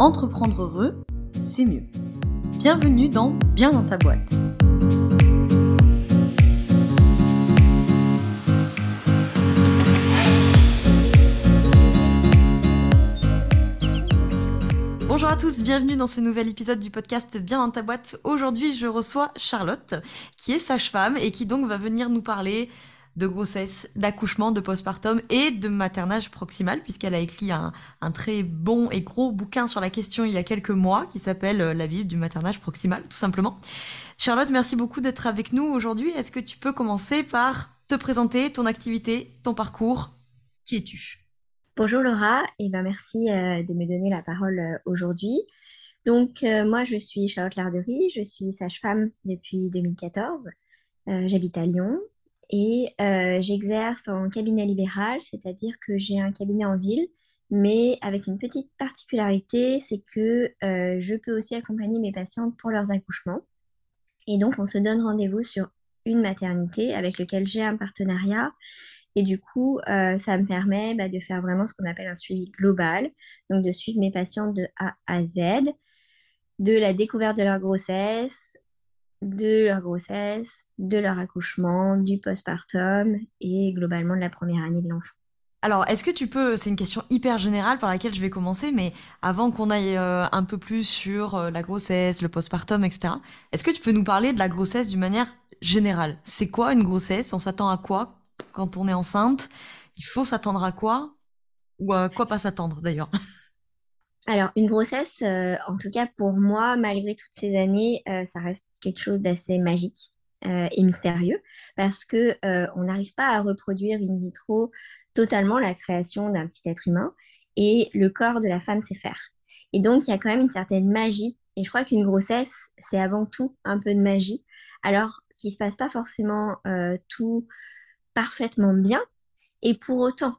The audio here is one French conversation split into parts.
Entreprendre heureux, c'est mieux. Bienvenue dans Bien dans ta boîte. Bonjour à tous, bienvenue dans ce nouvel épisode du podcast Bien dans ta boîte. Aujourd'hui, je reçois Charlotte, qui est sage-femme et qui donc va venir nous parler de grossesse, d'accouchement, de postpartum et de maternage proximal, puisqu'elle a écrit un, très bon et gros bouquin sur la question il y a quelques mois qui s'appelle euh, La Bible du maternage proximal, tout simplement. Charlotte, merci beaucoup d'être avec nous aujourd'hui. Est-ce que tu peux commencer par te présenter, ton activité, ton parcours? Qui es-tu? Bonjour Laura, et ben merci euh, de me donner la parole euh, aujourd'hui. Donc moi je suis Charlotte Larderie, je suis sage-femme depuis 2014. J'habite à Lyon et euh, j'exerce en cabinet libéral, c'est-à-dire que j'ai un cabinet en ville, mais avec une petite particularité, c'est que euh, je peux aussi accompagner mes patientes pour leurs accouchements. Et donc, on se donne rendez-vous sur une maternité avec laquelle j'ai un partenariat. Et du coup, euh, ça me permet bah, de faire vraiment ce qu'on appelle un suivi global, donc de suivre mes patientes de A à Z, de la découverte de leur grossesse de leur grossesse, de leur accouchement, du postpartum et globalement de la première année de l'enfant. Alors, est-ce que tu peux, c'est une question hyper générale par laquelle je vais commencer, mais avant qu'on aille euh, un peu plus sur euh, la grossesse, le postpartum, etc., est-ce que tu peux nous parler de la grossesse d'une manière générale? C'est quoi une grossesse? On s'attend à quoi quand on est enceinte? Il faut s'attendre à quoi? Ou à quoi pas s'attendre d'ailleurs? Alors, une grossesse, euh, en tout cas pour moi, malgré toutes ces années, euh, ça reste quelque chose d'assez magique euh, et mystérieux parce que on n'arrive pas à reproduire in vitro totalement la création d'un petit être humain et le corps de la femme sait faire. Et donc, il y a quand même une certaine magie. Et je crois qu'une grossesse, c'est avant tout un peu de magie. Alors qu'il ne se passe pas forcément tout parfaitement bien. Et pour autant,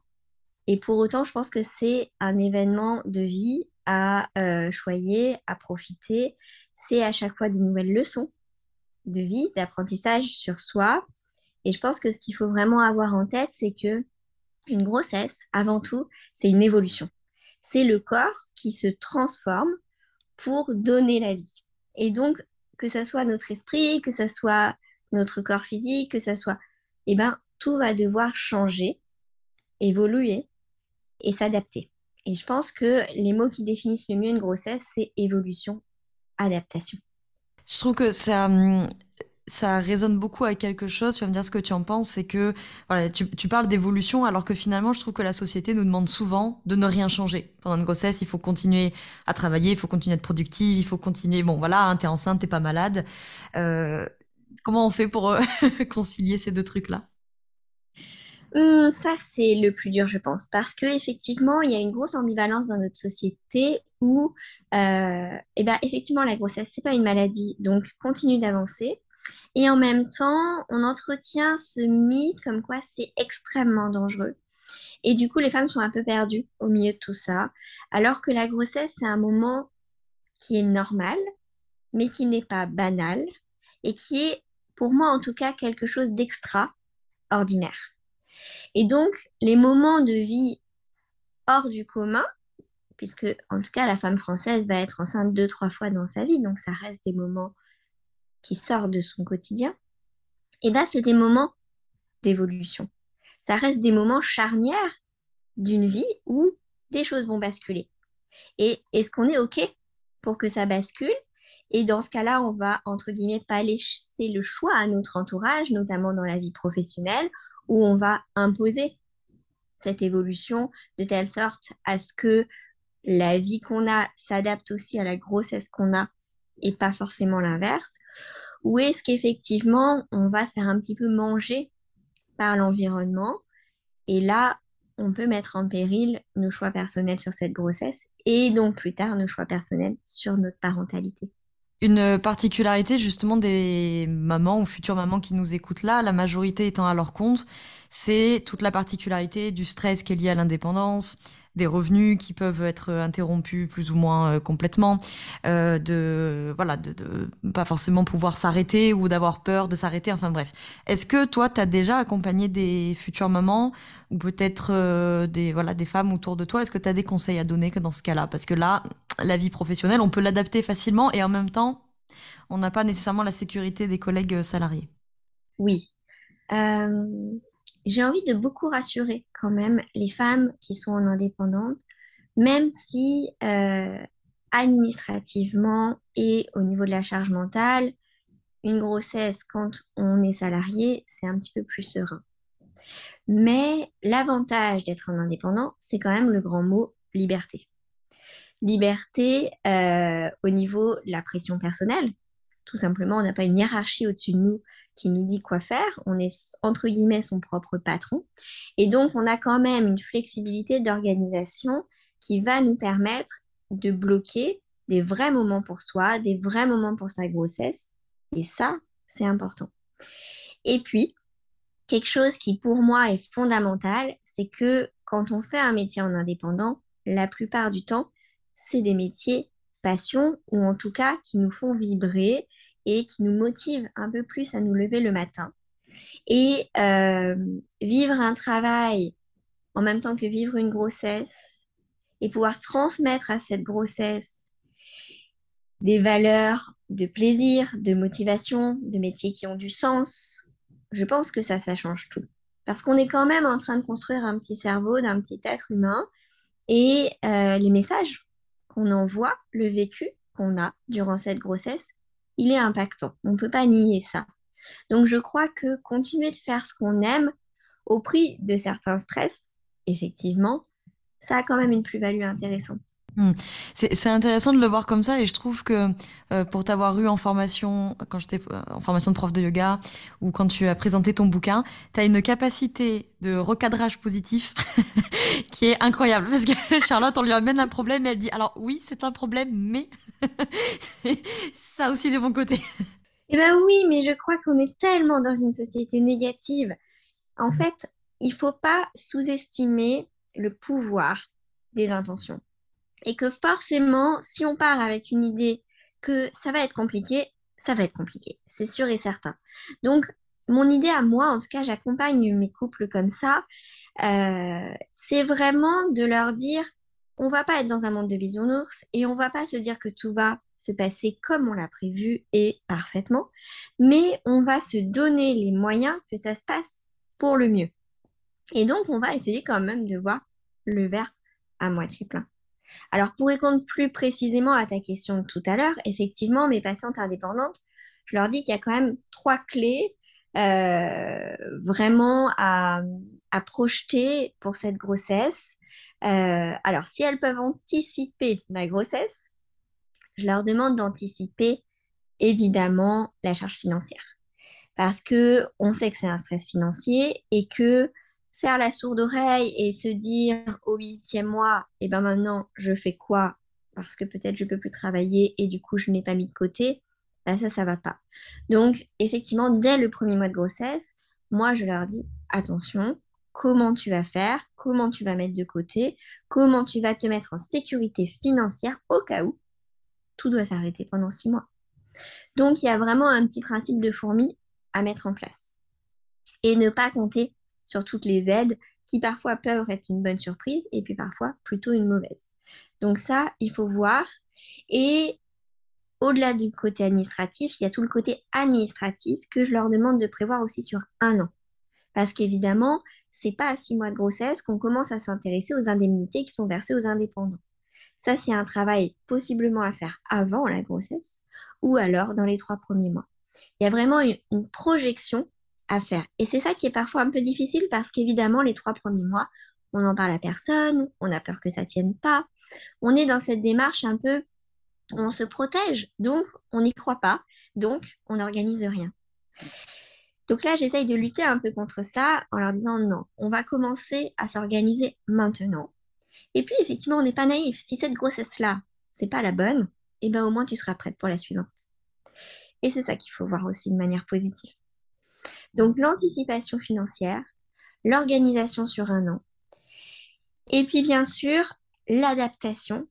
et pour autant, je pense que c'est un événement de vie à euh, choyer, à profiter. C'est à chaque fois des nouvelles leçons de vie, d'apprentissage sur soi. Et je pense que ce qu'il faut vraiment avoir en tête, c'est que une grossesse, avant tout, c'est une évolution. C'est le corps qui se transforme pour donner la vie. Et donc, que ce soit notre esprit, que ce soit notre corps physique, que ce soit, eh ben, tout va devoir changer, évoluer et s'adapter. Et je pense que les mots qui définissent le mieux une grossesse, c'est évolution, adaptation. Je trouve que ça, hum, ça résonne beaucoup avec quelque chose. Tu vas me dire ce que tu en penses. C'est que voilà, tu, tu parles d'évolution, alors que finalement, je trouve que la société nous demande souvent de ne rien changer. Pendant une grossesse, il faut continuer à travailler, il faut continuer à être productive, il faut continuer. Bon, voilà, hein, t'es enceinte, t'es pas malade. Euh, comment on fait pour euh, concilier ces deux trucs-là? Hum, ça, c'est le plus dur, je pense, parce qu'effectivement, il y a une grosse ambivalence dans notre société où, euh, eh ben, effectivement, la grossesse, c'est pas une maladie, donc continue d'avancer. Et en même temps, on entretient ce mythe comme quoi c'est extrêmement dangereux. Et du coup, les femmes sont un peu perdues au milieu de tout ça, alors que la grossesse, c'est un moment qui est normal, mais qui n'est pas banal, et qui est, pour moi en tout cas, quelque chose d'extraordinaire. Et donc, les moments de vie hors du commun, puisque en tout cas la femme française va être enceinte deux, trois fois dans sa vie, donc ça reste des moments qui sortent de son quotidien, et bien c'est des moments d'évolution. Ça reste des moments charnières d'une vie où des choses vont basculer. Et est-ce qu'on est OK pour que ça bascule? Et dans ce cas-là, on va, entre guillemets, pas laisser le choix à notre entourage, notamment dans la vie professionnelle où on va imposer cette évolution de telle sorte à ce que la vie qu'on a s'adapte aussi à la grossesse qu'on a et pas forcément l'inverse Ou est-ce qu'effectivement on va se faire un petit peu manger par l'environnement et là on peut mettre en péril nos choix personnels sur cette grossesse et donc plus tard nos choix personnels sur notre parentalité une particularité justement des mamans ou futures mamans qui nous écoutent là, la majorité étant à leur compte, c'est toute la particularité du stress qui est lié à l'indépendance, des revenus qui peuvent être interrompus plus ou moins euh, complètement, euh, de voilà, de, de, pas forcément pouvoir s'arrêter ou d'avoir peur de s'arrêter. Enfin bref, est-ce que toi, tu as déjà accompagné des futures mamans ou peut-être euh, des voilà des femmes autour de toi? Est-ce que tu as des conseils à donner que dans ce cas-là? Parce que là, la vie professionnelle, on peut l'adapter facilement et en même temps, on n'a pas nécessairement la sécurité des collègues euh, salariés. Oui. Euh, j'ai envie de beaucoup rassurer quand même les femmes qui sont en indépendante, même si euh, administrativement et au niveau de la charge mentale, une grossesse quand on est salarié, c'est un petit peu plus serein. Mais l'avantage d'être un indépendant, c'est quand même le grand mot liberté. Liberté au niveau de la pression personnelle, tout simplement, on n'a pas une hiérarchie au-dessus de nous qui nous dit quoi faire. On est, entre guillemets, son propre patron. Et donc, on a quand même une flexibilité d'organisation qui va nous permettre de bloquer des vrais moments pour soi, des vrais moments pour sa grossesse. Et ça, c'est important. Et puis, quelque chose qui pour moi est fondamental, c'est que quand on fait un métier en indépendant, la plupart du temps, c'est des métiers passion ou en tout cas qui nous font vibrer et qui nous motive un peu plus à nous lever le matin. Et euh, vivre un travail en même temps que vivre une grossesse et pouvoir transmettre à cette grossesse des valeurs de plaisir, de motivation, de métiers qui ont du sens, je pense que ça, ça change tout. Parce qu'on est quand même en train de construire un petit cerveau d'un petit être humain et euh, les messages qu'on envoie, le vécu qu'on a durant cette grossesse, il est impactant. On ne peut pas nier ça. Donc je crois que continuer de faire ce qu'on aime au prix de certains stress, effectivement, ça a quand même une plus-value intéressante. Hmm. C'est intéressant de le voir comme ça et je trouve que euh, pour t'avoir eu en formation, quand j'étais euh, en formation de prof de yoga ou quand tu as présenté ton bouquin, tu as une capacité de recadrage positif qui est incroyable parce que Charlotte, on lui amène un problème et elle dit alors oui, c'est un problème, mais ça aussi des bons côtés. Eh bien oui, mais je crois qu'on est tellement dans une société négative. En hmm. fait, il faut pas sous-estimer le pouvoir des intentions et que forcément, si on part avec une idée que ça va être compliqué, ça va être compliqué, c'est sûr et certain. Donc, mon idée à moi, en tout cas, j'accompagne mes couples comme ça, euh, c'est vraiment de leur dire, on va pas être dans un monde de bisounours et on va pas se dire que tout va se passer comme on l'a prévu et parfaitement, mais on va se donner les moyens que ça se passe pour le mieux. Et donc, on va essayer quand même de voir le verre à moitié plein. Alors, pour répondre plus précisément à ta question tout à l'heure, effectivement, mes patientes indépendantes, je leur dis qu'il y a quand même trois clés vraiment à, projeter pour cette grossesse. Euh, alors, si elles peuvent anticiper la grossesse, je leur demande d'anticiper évidemment la charge financière. Parce que on sait que c'est un stress financier et que faire la sourde oreille et se dire au huitième mois, et eh ben maintenant, je fais quoi? Parce que peut-être je peux plus travailler et du coup, je n'ai pas mis de côté. Ben ça, ça va pas. Donc, effectivement, dès le premier mois de grossesse, moi, je leur dis, attention, comment tu vas faire, comment tu vas mettre de côté, comment tu vas te mettre en sécurité financière au cas où tout doit s'arrêter pendant six mois. Donc, il y a vraiment un petit principe de fourmi à mettre en place. Et ne pas compter sur toutes les aides qui parfois peuvent être une bonne surprise et puis parfois plutôt une mauvaise. Donc ça, il faut voir. Et au-delà du côté administratif, il y a tout le côté administratif que je leur demande de prévoir aussi sur un an. Parce qu'évidemment, c'est pas à six mois de grossesse qu'on commence à s'intéresser aux indemnités qui sont versées aux indépendants. Ça, c'est un travail possiblement à faire avant la grossesse ou alors dans les trois premiers mois. Il y a vraiment une projection à faire. Et c'est ça qui est parfois un peu difficile parce qu'évidemment, les trois premiers mois, on n'en parle à personne, on a peur que ça tienne pas. On est dans cette démarche un peu, on se protège, donc on n'y croit pas, donc on n'organise rien. Donc là, j'essaye de lutter un peu contre ça en leur disant non, on va commencer à s'organiser maintenant. Et puis effectivement, on n'est pas naïf. Si cette grossesse-là, c'est pas la bonne, eh ben au moins tu seras prête pour la suivante. Et c'est ça qu'il faut voir aussi de manière positive. Donc l'anticipation financière, l'organisation sur un an, et puis bien sûr l'adaptation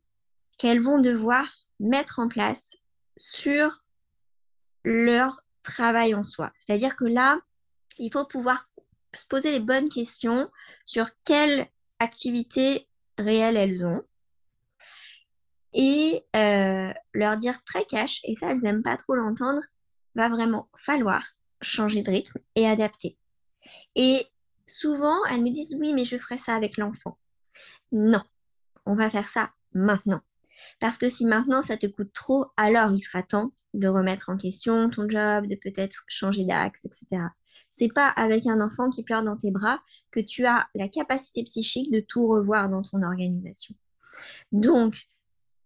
qu'elles vont devoir mettre en place sur leur travail en soi. C'est-à-dire que là, il faut pouvoir se poser les bonnes questions sur quelle activité réelle elles ont et euh, leur dire très cash, et ça, elles n'aiment pas trop l'entendre, va vraiment falloir changer de rythme et adapter. Et souvent, elles me disent, oui, mais je ferai ça avec l'enfant. Non, on va faire ça maintenant. Parce que si maintenant ça te coûte trop, alors il sera temps de remettre en question ton job, de peut-être changer d'axe, etc. C'est pas avec un enfant qui pleure dans tes bras que tu as la capacité psychique de tout revoir dans ton organisation. Donc,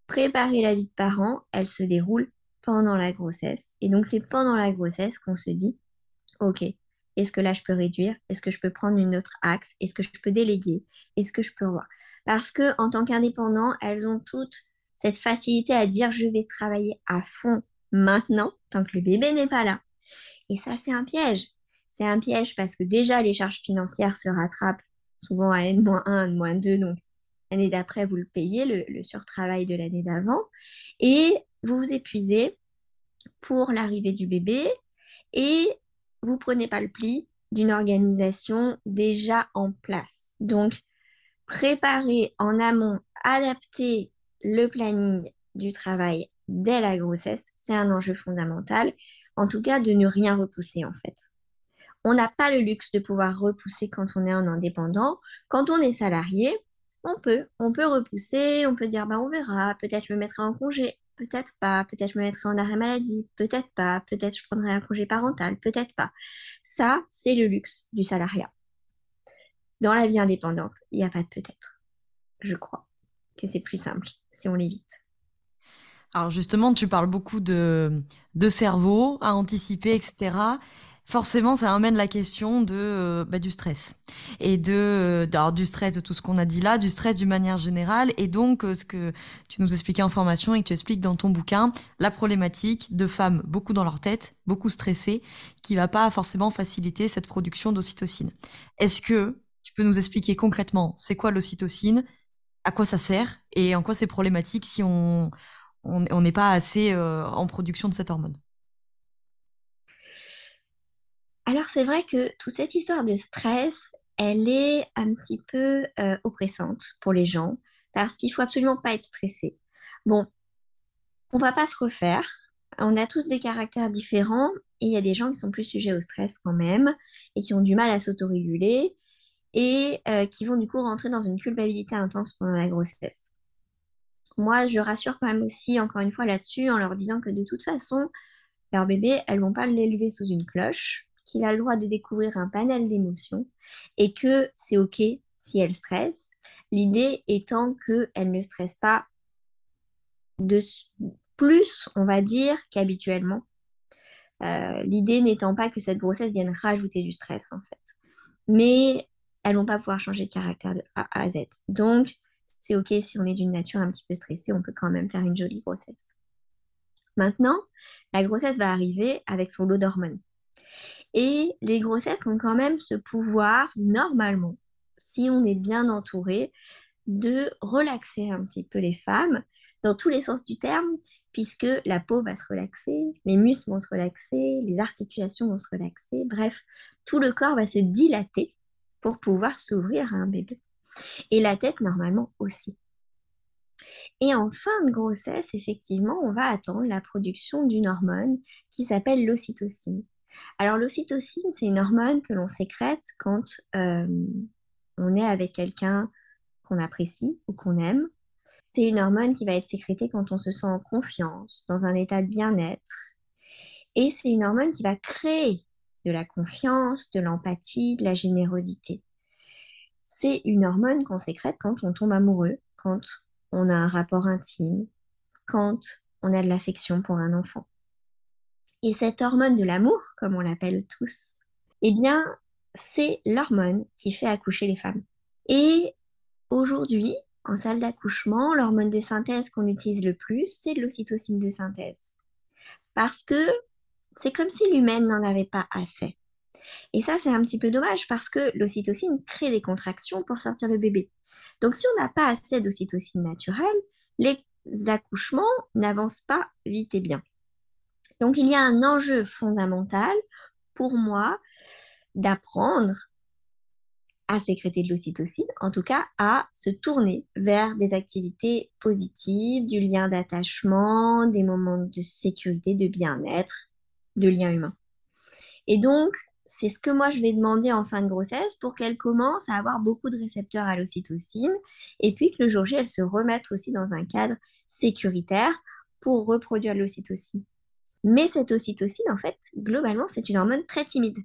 préparer la vie de parent, elle se déroule pendant la grossesse. Et donc, c'est pendant la grossesse qu'on se dit, OK, est-ce que là, je peux réduire? Est-ce que je peux prendre une autre axe? Est-ce que je peux déléguer? Est-ce que je peux revoir? Parce que en tant qu'indépendant, elles ont toutes cette facilité à dire, je vais travailler à fond maintenant, tant que le bébé n'est pas là. Et ça, c'est un piège. C'est un piège parce que déjà, les charges financières se rattrapent souvent à N-1, N-2, donc l'année d'après, vous le payez, le, surtravail de l'année d'avant, et vous vous épuisez pour l'arrivée du bébé, et vous prenez pas le pli d'une organisation déjà en place. Donc, préparer en amont, adapter le planning du travail dès la grossesse, c'est un enjeu fondamental. En tout cas, de ne rien repousser en fait. On n'a pas le luxe de pouvoir repousser quand on est en indépendant. Quand on est salarié, on peut, on peut repousser, on peut dire bah on verra, peut-être je me mettrai en congé, peut-être pas, peut-être je me mettrai en arrêt maladie, peut-être pas, peut-être je prendrai un congé parental, peut-être pas. Ça, c'est le luxe du salariat. Dans la vie indépendante, il n'y a pas de peut-être. Je crois que c'est plus simple si on l'évite. Alors justement, tu parles beaucoup de, cerveau à anticiper, etc forcément, ça amène la question de euh, bah, du stress et de euh, du stress de tout ce qu'on a dit là, du stress d'une manière générale, et donc euh, ce que tu nous expliquais en formation et que tu expliques dans ton bouquin, la problématique de femmes beaucoup dans leur tête, beaucoup stressées, qui va pas forcément faciliter cette production d'ocytocine. Est-ce que tu peux nous expliquer concrètement c'est quoi l'ocytocine, à quoi ça sert et en quoi c'est problématique si on n'est pas assez en production de cette hormone alors c'est vrai que toute cette histoire de stress, elle est un petit peu euh, oppressante pour les gens parce qu'il faut absolument pas être stressé. Bon, on va pas se refaire. On a tous des caractères différents et il y a des gens qui sont plus sujets au stress quand même et qui ont du mal à s'autoréguler et euh, qui vont du coup rentrer dans une culpabilité intense pendant la grossesse. Moi, je rassure quand même aussi, encore une fois, là-dessus, en leur disant que de toute façon, leur bébé, elles vont pas l'élever sous une cloche qu'il a le droit de découvrir un panel d'émotions et que c'est OK si elle stresse. L'idée étant qu'elle ne stresse pas de plus, on va dire, qu'habituellement. Euh, l'idée n'étant pas que cette grossesse vienne rajouter du stress, en fait. Mais elles vont pas pouvoir changer de caractère de A à Z. Donc, c'est OK si on est d'une nature un petit peu stressée, on peut quand même faire une jolie grossesse. Maintenant, la grossesse va arriver avec son lot d'hormones. Et les grossesses ont quand même ce pouvoir, normalement, si on est bien entouré, de relaxer un petit peu les femmes, dans tous les sens du terme, puisque la peau va se relaxer, les muscles vont se relaxer, les articulations vont se relaxer, bref, tout le corps va se dilater pour pouvoir s'ouvrir à un bébé. Et la tête, normalement, aussi. Et en fin de grossesse, effectivement, on va attendre la production d'une hormone qui s'appelle l'ocytocine. Alors l'ocytocine, c'est une hormone que l'on sécrète quand euh, on est avec quelqu'un qu'on apprécie ou qu'on aime. C'est une hormone qui va être sécrétée quand on se sent en confiance, dans un état de bien-être. Et c'est une hormone qui va créer de la confiance, de l'empathie, de la générosité. C'est une hormone qu'on sécrète quand on tombe amoureux, quand on a un rapport intime, quand on a de l'affection pour un enfant. Et cette hormone de l'amour, comme on l'appelle tous, eh bien, c'est l'hormone qui fait accoucher les femmes. Et aujourd'hui, en salle d'accouchement, l'hormone de synthèse qu'on utilise le plus, c'est l'ocytocine de synthèse. Parce que c'est comme si l'humaine n'en avait pas assez. Et ça, c'est un petit peu dommage parce que l'ocytocine crée des contractions pour sortir le bébé. Donc, si on n'a pas assez d'ocytocine naturelle, les accouchements n'avancent pas vite et bien. Donc il y a un enjeu fondamental pour moi d'apprendre à sécréter de l'ocytocine, en tout cas à se tourner vers des activités positives, du lien d'attachement, des moments de sécurité, de bien-être, de lien humain. Et donc, c'est ce que moi je vais demander en fin de grossesse pour qu'elle commence à avoir beaucoup de récepteurs à l'ocytocine et puis que le jour J, elle se remette aussi dans un cadre sécuritaire pour reproduire l'ocytocine. Mais cette ocytocine, en fait, globalement, c'est une hormone très timide.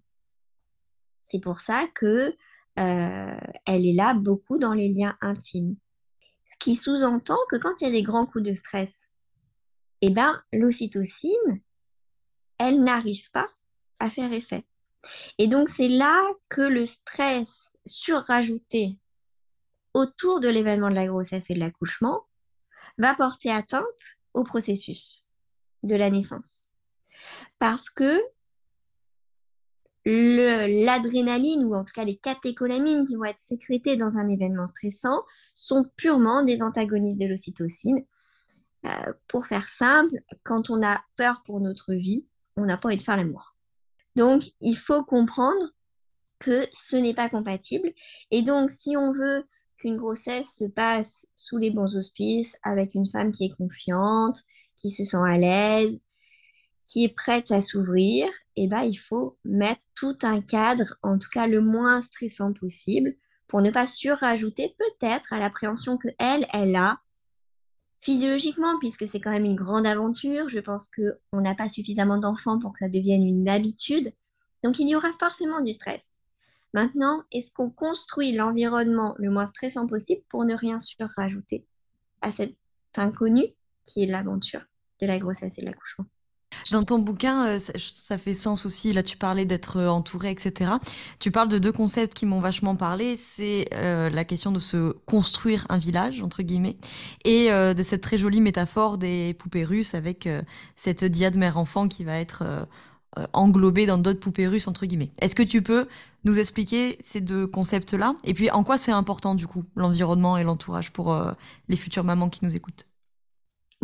C'est pour ça que euh, elle est là beaucoup dans les liens intimes. Ce qui sous-entend que quand il y a des grands coups de stress, eh ben, l'ocytocine, elle n'arrive pas à faire effet. Et donc, c'est là que le stress surrajouté autour de l'événement de la grossesse et de l'accouchement va porter atteinte au processus de la naissance. Parce que l'adrénaline ou en tout cas les catécholamines qui vont être sécrétées dans un événement stressant sont purement des antagonistes de l'ocytocine. Euh, pour faire simple, quand on a peur pour notre vie, on n'a pas envie de faire l'amour. Donc, il faut comprendre que ce n'est pas compatible. Et donc, si on veut qu'une grossesse se passe sous les bons auspices, avec une femme qui est confiante, qui se sent à l'aise, qui est prête à s'ouvrir, eh ben, il faut mettre tout un cadre, en tout cas le moins stressant possible, pour ne pas surajouter peut-être à l'appréhension que elle, elle a physiologiquement, puisque c'est quand même une grande aventure. Je pense qu'on n'a pas suffisamment d'enfants pour que ça devienne une habitude. Donc il y aura forcément du stress. Maintenant, est-ce qu'on construit l'environnement le moins stressant possible pour ne rien surajouter à cet inconnu qui est l'aventure de la grossesse et de l'accouchement? Dans ton bouquin, euh, ça, fait sens aussi. Là, tu parlais d'être euh, entouré, etc. Tu parles de deux concepts qui m'ont vachement parlé. C'est euh, la question de se construire un village, entre guillemets, et de cette très jolie métaphore des poupées russes avec cette diade mère-enfant qui va être englobée dans d'autres poupées russes, entre guillemets. Est-ce que tu peux nous expliquer ces deux concepts-là? Et puis, en quoi c'est important, du coup, l'environnement et l'entourage pour les futures mamans qui nous écoutent?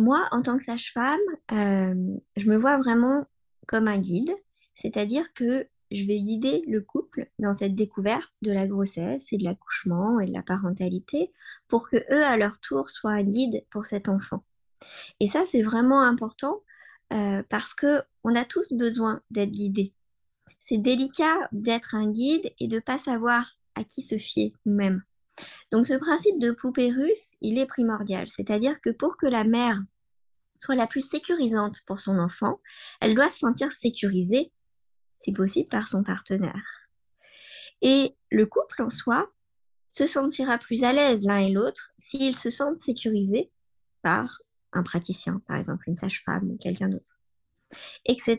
Moi, en tant que sage-femme, euh, je me vois vraiment comme un guide, c'est-à-dire que je vais guider le couple dans cette découverte de la grossesse et de l'accouchement et de la parentalité pour que eux, à leur tour, soient un guide pour cet enfant. Et ça, c'est vraiment important euh, parce que on a tous besoin d'être guidés. C'est délicat d'être un guide et de ne pas savoir à qui se fier nous-mêmes. Donc ce principe de poupée russe, il est primordial. C'est-à-dire que pour que la mère soit la plus sécurisante pour son enfant, elle doit se sentir sécurisée, si possible, par son partenaire. Et le couple en soi se sentira plus à l'aise l'un et l'autre s'ils se sentent sécurisés par un praticien, par exemple une sage-femme ou quelqu'un d'autre, etc.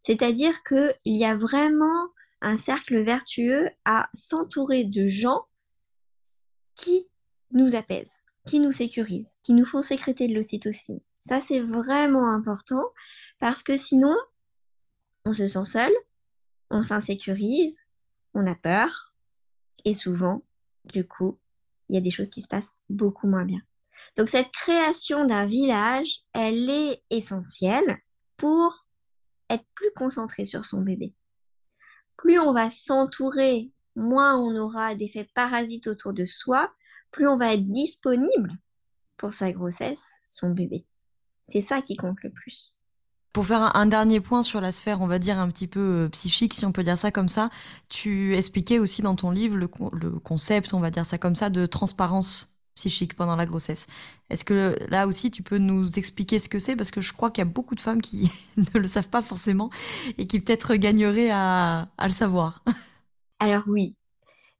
C'est-à-dire qu'il y a vraiment un cercle vertueux à s'entourer de gens qui nous apaisent, qui nous sécurisent, qui nous font sécréter de l'ocytocine. Ça, c'est vraiment important parce que sinon, on se sent seul, on s'insécurise, on a peur et souvent, du coup, il y a des choses qui se passent beaucoup moins bien. Donc cette création d'un village, elle est essentielle pour être plus concentré sur son bébé. Plus on va s'entourer, moins on aura d'effets parasites autour de soi, plus on va être disponible pour sa grossesse, son bébé. C'est ça qui compte le plus. Pour faire un, dernier point sur la sphère, on va dire un petit peu euh, psychique, si on peut dire ça comme ça, tu expliquais aussi dans ton livre le, concept, on va dire ça comme ça, de transparence psychique pendant la grossesse. Est-ce que là aussi tu peux nous expliquer ce que c'est? Parce que je crois qu'il y a beaucoup de femmes qui ne le savent pas forcément et qui peut-être gagneraient à le savoir. Alors oui,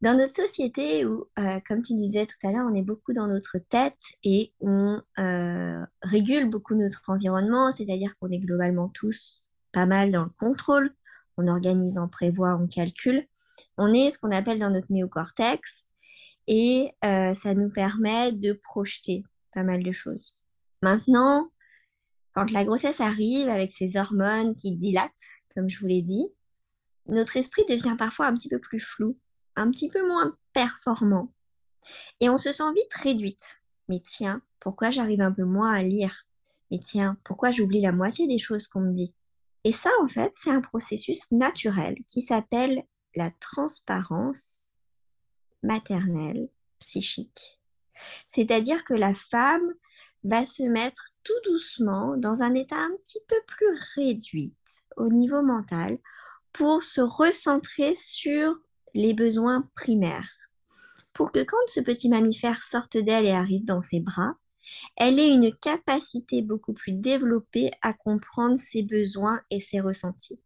dans notre société où, euh, comme tu disais tout à l'heure, on est beaucoup dans notre tête et on euh, régule beaucoup notre environnement, c'est-à-dire qu'on est globalement tous pas mal dans le contrôle, on organise, on prévoit, on calcule. On est ce qu'on appelle dans notre néocortex et euh, ça nous permet de projeter pas mal de choses. Maintenant, quand la grossesse arrive avec ses hormones qui dilatent, comme je vous l'ai dit, notre esprit devient parfois un petit peu plus flou un petit peu moins performant. Et on se sent vite réduite. Mais tiens, pourquoi j'arrive un peu moins à lire? Mais tiens, pourquoi j'oublie la moitié des choses qu'on me dit? Et ça, en fait, c'est un processus naturel qui s'appelle la transparence maternelle psychique. C'est-à-dire que la femme va se mettre tout doucement dans un état un petit peu plus réduit au niveau mental pour se recentrer sur les besoins primaires. Pour que quand ce petit mammifère sorte d'elle et arrive dans ses bras, elle ait une capacité beaucoup plus développée à comprendre ses besoins et ses ressentis.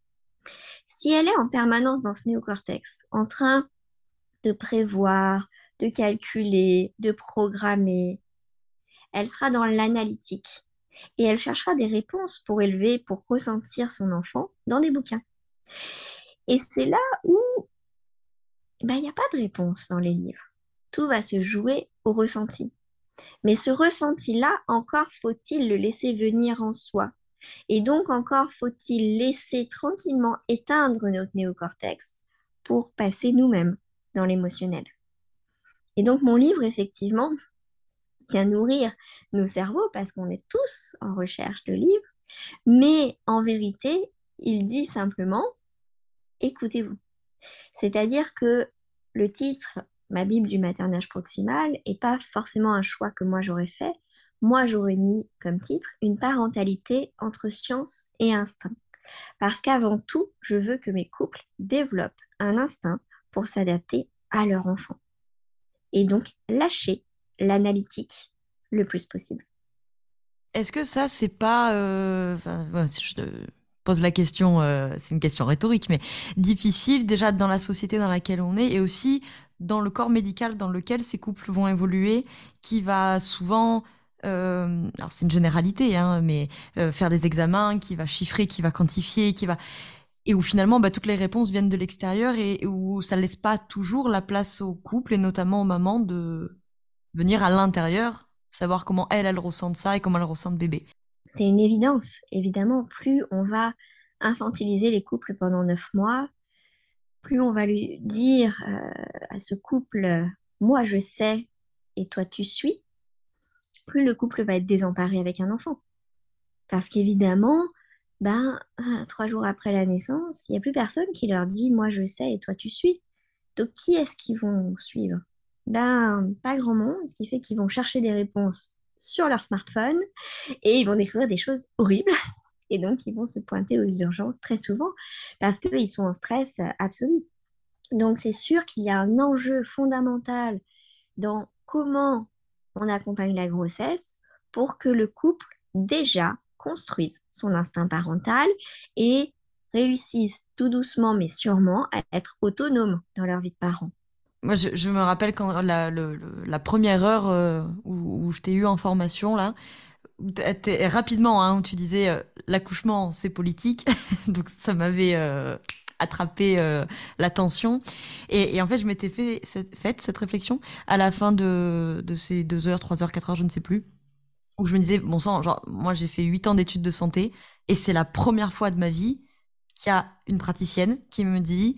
Si elle est en permanence dans ce néocortex, en train de prévoir, de calculer, de programmer, elle sera dans l'analytique et elle cherchera des réponses pour élever, pour ressentir son enfant dans des bouquins. Et c'est là où ben, il n'y a pas de réponse dans les livres. Tout va se jouer au ressenti. Mais ce ressenti-là, encore faut-il le laisser venir en soi. Et donc encore faut-il laisser tranquillement éteindre notre néocortex pour passer nous-mêmes dans l'émotionnel. Et donc mon livre, effectivement, vient nourrir nos cerveaux parce qu'on est tous en recherche de livres, mais en vérité, il dit simplement, écoutez-vous. C'est-à-dire que le titre Ma Bible du maternage proximal n'est pas forcément un choix que moi j'aurais fait. Moi, j'aurais mis comme titre une parentalité entre science et instinct. Parce qu'avant tout, je veux que mes couples développent un instinct pour s'adapter à leur enfant. Et donc, lâcher l'analytique le plus possible. Est-ce que ça, c'est pas. Euh, te pose la question, euh, c'est une question rhétorique, mais difficile déjà dans la société dans laquelle on est et aussi dans le corps médical dans lequel ces couples vont évoluer, qui va souvent. Euh, alors c'est une généralité, hein, mais faire des examens, qui va chiffrer, qui va quantifier, qui va et où finalement bah, toutes les réponses viennent de l'extérieur et, où ça laisse pas toujours la place au couple et notamment aux mamans de venir à l'intérieur, savoir comment elle, elle ressent ça et comment elle ressent le bébé. C'est une évidence, évidemment. Plus on va infantiliser les couples pendant neuf mois, plus on va lui dire euh, à ce couple, moi je sais et toi tu suis, plus le couple va être désemparé avec un enfant. Parce qu'évidemment, ben, trois jours après la naissance, il n'y a plus personne qui leur dit, moi je sais et toi tu suis. Donc qui est-ce qu'ils vont suivre? Ben, pas grand monde, ce qui fait qu'ils vont chercher des réponses sur leur smartphone et ils vont découvrir des choses horribles. Et donc, ils vont se pointer aux urgences très souvent parce qu'ils sont en stress absolu. Donc, c'est sûr qu'il y a un enjeu fondamental dans comment on accompagne la grossesse pour que le couple déjà construise son instinct parental et réussisse tout doucement mais sûrement à être autonome dans leur vie de parent. Moi, je, me rappelle quand la, première heure euh, où, je t'ai eu en formation, là, où rapidement, hein, où tu disais euh, l'accouchement, c'est politique. Donc, ça m'avait euh, attrapé l'attention. Et, en fait, je m'étais fait cette, faite cette réflexion à la fin de, de ces deux heures, trois heures, quatre heures, je ne sais plus, où je me disais, bon sang, genre, moi, j'ai fait huit ans d'études de santé et c'est la première fois de ma vie qu'il y a une praticienne qui me dit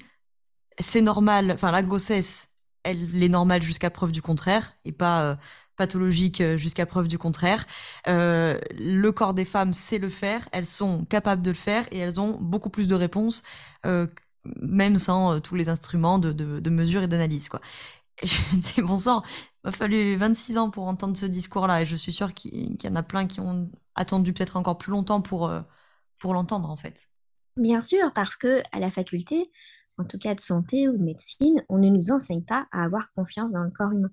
c'est normal, enfin la grossesse, elle est normale jusqu'à preuve du contraire et pas euh, pathologique euh, jusqu'à preuve du contraire. Euh, le corps des femmes sait le faire, elles sont capables de le faire et elles ont beaucoup plus de réponses, même sans tous les instruments de, de, mesure et d'analyse. quoi. C'est bon sang, il m'a fallu 26 ans pour entendre ce discours-là et je suis sûre qu'il y en a plein qui ont attendu peut-être encore plus longtemps pour, pour l'entendre en fait. Bien sûr, parce que à la faculté, en tout cas de santé ou de médecine, on ne nous enseigne pas à avoir confiance dans le corps humain.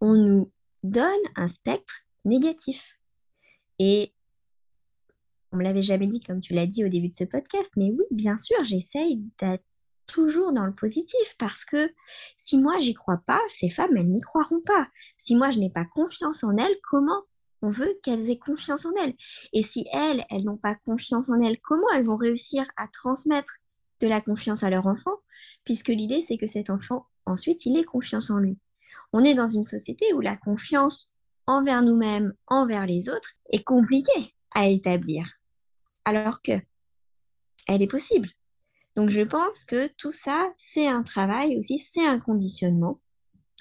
On nous donne un spectre négatif. Et on me l'avait jamais dit comme tu l'as dit au début de ce podcast, mais oui, bien sûr, j'essaye d'être toujours dans le positif parce que si moi j'y crois pas, ces femmes elles n'y croiront pas. Si moi je n'ai pas confiance en elles, comment on veut qu'elles aient confiance en elles? Et si elles, elles n'ont pas confiance en elles, comment elles vont réussir à transmettre de la confiance à leur enfant, puisque l'idée, c'est que cet enfant, ensuite, il ait confiance en lui. On est dans une société où la confiance envers nous-mêmes, envers les autres, est compliquée à établir, alors que elle est possible. Donc je pense que tout ça, c'est un travail aussi, c'est un conditionnement.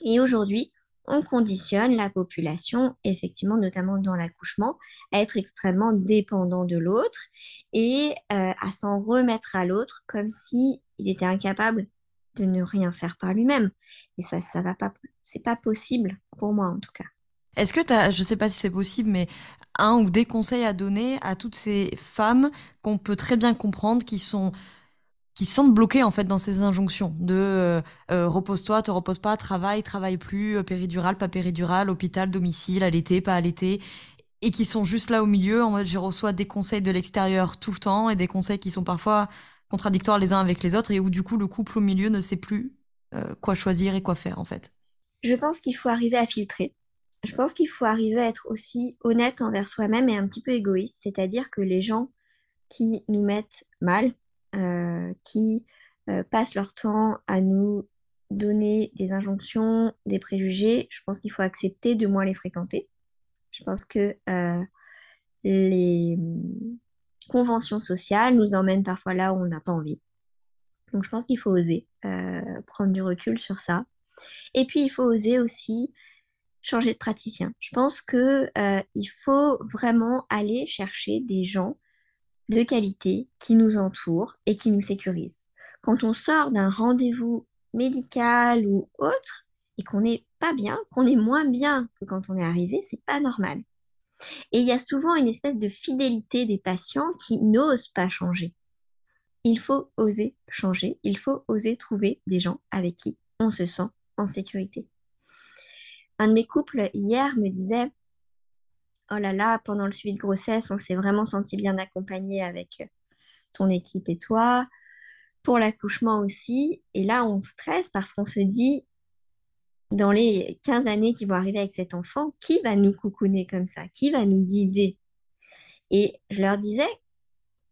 Et aujourd'hui, on conditionne la population, effectivement, notamment dans l'accouchement, à être extrêmement dépendant de l'autre et euh, à s'en remettre à l'autre comme si il était incapable de ne rien faire par lui-même. Et ça, ça va pas, c'est pas possible pour moi en tout cas. Est-ce que tu as, je sais pas si c'est possible, mais un ou des conseils à donner à toutes ces femmes qu'on peut très bien comprendre qui sont qui se sentent bloquées en fait dans ces injonctions de euh, euh, repose-toi, te repose pas, travaille, travaille plus, euh, péridural, pas péridural, hôpital, domicile, allaité, pas allaité, et qui sont juste là au milieu en mode je reçois des conseils de l'extérieur tout le temps et des conseils qui sont parfois contradictoires les uns avec les autres et où du coup le couple au milieu ne sait plus quoi choisir et quoi faire en fait. Je pense qu'il faut arriver à filtrer je pense qu'il faut arriver à être aussi honnête envers soi-même et un petit peu égoïste, c'est-à-dire que les gens qui nous mettent mal, qui euh, passent leur temps à nous donner des injonctions, des préjugés, je pense qu'il faut accepter de moins les fréquenter. Je pense que euh, les conventions sociales nous emmènent parfois là où on n'a pas envie. Donc je pense qu'il faut oser prendre du recul sur ça. Et puis il faut oser aussi changer de praticien. Je pense que euh, il faut vraiment aller chercher des gens de qualité qui nous entourent et qui nous sécurisent. Quand on sort d'un rendez-vous médical ou autre et qu'on n'est pas bien, qu'on est moins bien que quand on est arrivé, c'est pas normal. Et il y a souvent une espèce de fidélité des patients qui n'osent pas changer. Il faut oser changer, il faut oser trouver des gens avec qui on se sent en sécurité. Un de mes couples hier me disait Oh là là, pendant le suivi de grossesse, on s'est vraiment senti bien accompagné avec ton équipe et toi. Pour l'accouchement aussi. Et là, on stresse parce qu'on se dit dans les 15 années qui vont arriver avec cet enfant, qui va nous coucouner comme ça? Qui va nous guider? Et je leur disais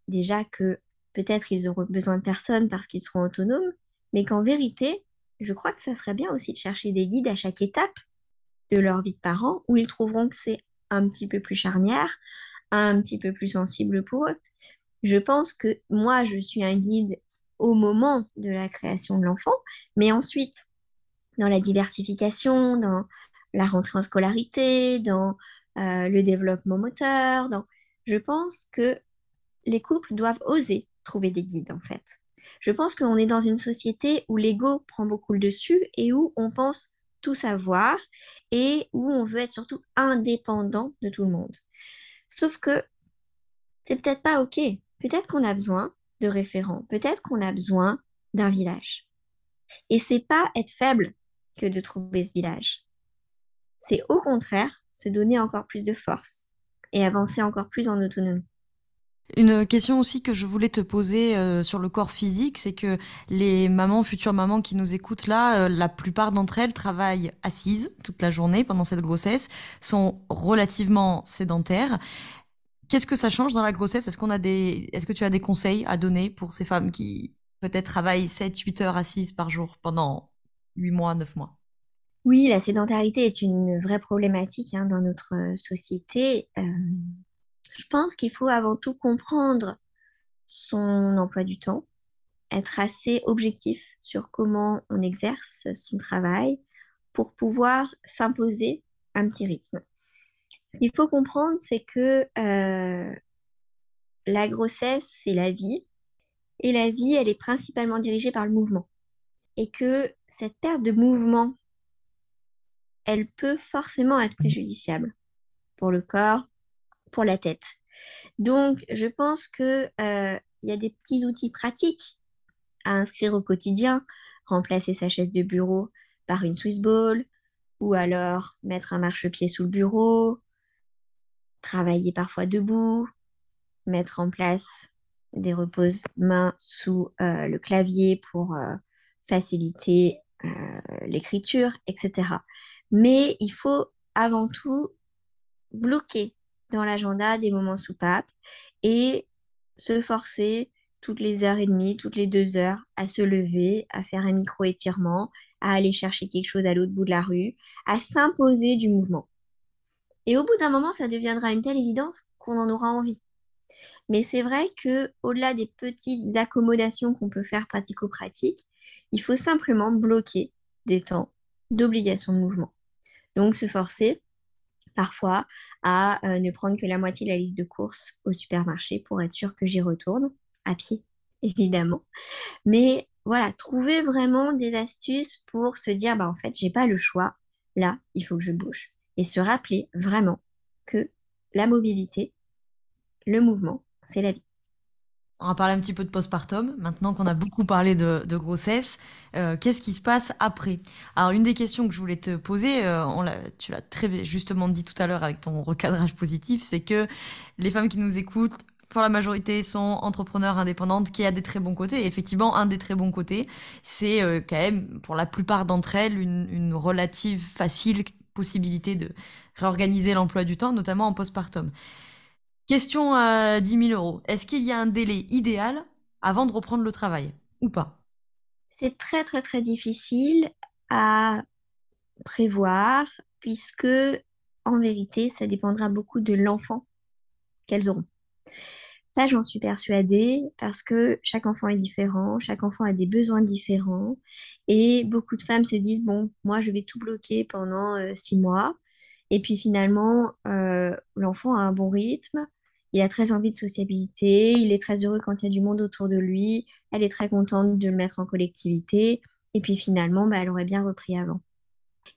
déjà que peut-être ils auront besoin de personne parce qu'ils seront autonomes, mais qu'en vérité, je crois que ça serait bien aussi de chercher des guides à chaque étape de leur vie de parents où ils trouveront que c'est un petit peu plus charnière, un petit peu plus sensible pour eux. Je pense que moi, je suis un guide au moment de la création de l'enfant, mais ensuite, dans la diversification, dans la rentrée en scolarité, dans euh, le développement moteur, dans... je pense que les couples doivent oser trouver des guides, en fait. Je pense qu'on est dans une société où l'ego prend beaucoup le dessus et où on pense tout savoir et où on veut être surtout indépendant de tout le monde. Sauf que c'est peut-être pas OK. Peut-être qu'on a besoin de référents, peut-être qu'on a besoin d'un village. Et c'est pas être faible que de trouver ce village. C'est au contraire se donner encore plus de force et avancer encore plus en autonomie. Une question aussi que je voulais te poser euh, sur le corps physique, c'est que les mamans, futures mamans qui nous écoutent là, euh, la plupart d'entre elles travaillent assises toute la journée pendant cette grossesse, sont relativement sédentaires. Qu'est-ce que ça change dans la grossesse? Est-ce des, est-ce que tu as des conseils à donner pour ces femmes qui peut-être travaillent 7, 8 heures assises par jour pendant 8 mois, 9 mois? Oui, la sédentarité est une vraie problématique hein, dans notre euh, société. Je pense qu'il faut avant tout comprendre son emploi du temps, être assez objectif sur comment on exerce son travail pour pouvoir s'imposer un petit rythme. Ce qu'il faut comprendre, c'est que euh, la grossesse, c'est la vie, et la vie, elle est principalement dirigée par le mouvement. Et que cette perte de mouvement, elle peut forcément être préjudiciable pour le corps, pour la tête. Donc, je pense qu'il euh, y a des petits outils pratiques à inscrire au quotidien, remplacer sa chaise de bureau par une Swiss Ball, ou alors mettre un marchepied sous le bureau, travailler parfois debout, mettre en place des reposes mains sous euh, le clavier pour euh, faciliter l'écriture, etc. Mais il faut avant tout bloquer dans l'agenda des moments soupapes et se forcer toutes les heures et demie, toutes les deux heures à se lever, à faire un micro-étirement, à aller chercher quelque chose à l'autre bout de la rue, à s'imposer du mouvement. Et au bout d'un moment, ça deviendra une telle évidence qu'on en aura envie. Mais c'est vrai que au-delà des petites accommodations qu'on peut faire pratico-pratique, il faut simplement bloquer des temps d'obligation de mouvement. Donc se forcer parfois à euh, ne prendre que la moitié de la liste de courses au supermarché pour être sûr que j'y retourne, à pied, évidemment. Mais voilà, trouver vraiment des astuces pour se dire, bah, en fait, j'ai pas le choix. Là, il faut que je bouge. Et se rappeler vraiment que la mobilité, le mouvement, c'est la vie. On va parler un petit peu de postpartum. Maintenant qu'on a beaucoup parlé de, grossesse, euh, qu'est-ce qui se passe après? Alors, une des questions que je voulais te poser, euh, tu l'as très justement dit tout à l'heure avec ton recadrage positif, c'est que les femmes qui nous écoutent, pour la majorité, sont entrepreneurs indépendantes, qui a des très bons côtés. Effectivement, un des très bons côtés, c'est euh, quand même, pour la plupart d'entre elles, une, une relative facile possibilité de réorganiser l'emploi du temps, notamment en postpartum. Question à 10 000 euros. Est-ce qu'il y a un délai idéal avant de reprendre le travail ou pas? C'est très très très difficile à prévoir puisque en vérité, ça dépendra beaucoup de l'enfant qu'elles auront. Ça, j'en suis persuadée parce que chaque enfant est différent, chaque enfant a des besoins différents et beaucoup de femmes se disent, bon, moi, je vais tout bloquer pendant euh, six mois. Et puis finalement, euh, l'enfant a un bon rythme, il a très envie de sociabilité, il est très heureux quand il y a du monde autour de lui, elle est très contente de le mettre en collectivité, et puis finalement, bah, elle aurait bien repris avant.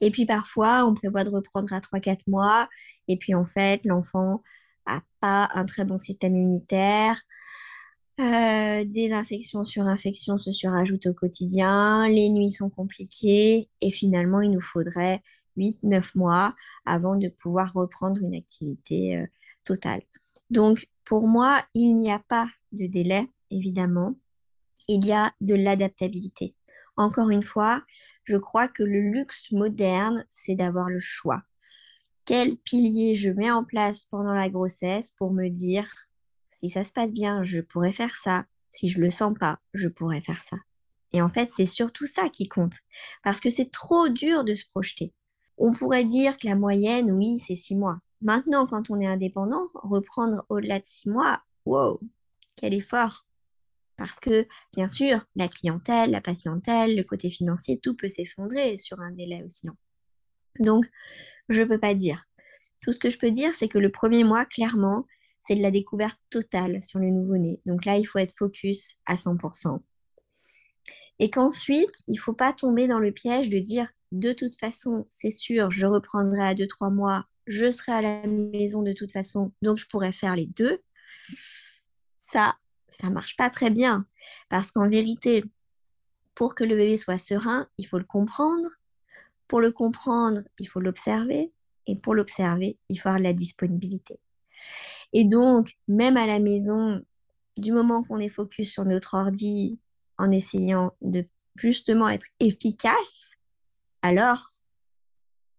Et puis parfois, on prévoit de reprendre à 3-4 mois, et puis en fait, l'enfant n'a pas un très bon système immunitaire, euh, des infections sur infections se surajoutent au quotidien, les nuits sont compliquées, et finalement, il nous faudrait 8-9 mois avant de pouvoir reprendre une activité euh, totale. Donc, pour moi, il n'y a pas de délai, évidemment. Il y a de l'adaptabilité. Encore une fois, je crois que le luxe moderne, c'est d'avoir le choix. Quel pilier je mets en place pendant la grossesse pour me dire, si ça se passe bien, je pourrais faire ça. Si je le sens pas, je pourrais faire ça. Et en fait, c'est surtout ça qui compte. Parce que c'est trop dur de se projeter. On pourrait dire que la moyenne, oui, c'est six mois. Maintenant, quand on est indépendant, reprendre au-delà de six mois, wow, quel effort. Parce que, bien sûr, la clientèle, la patientèle, le côté financier, tout peut s'effondrer sur un délai aussi long. Donc, je ne peux pas dire. Tout ce que je peux dire, c'est que le premier mois, clairement, c'est de la découverte totale sur le nouveau-né. Donc là, il faut être focus à 100%. Et qu'ensuite, il ne faut pas tomber dans le piège de dire, de toute façon, c'est sûr, je reprendrai à 2-3 mois je serai à la maison de toute façon, donc je pourrais faire les deux. Ça, ça marche pas très bien parce qu'en vérité, pour que le bébé soit serein, il faut le comprendre. Pour le comprendre, il faut l'observer. Et pour l'observer, il faut avoir la disponibilité. Et donc, même à la maison, du moment qu'on est focus sur notre ordi en essayant de justement être efficace, alors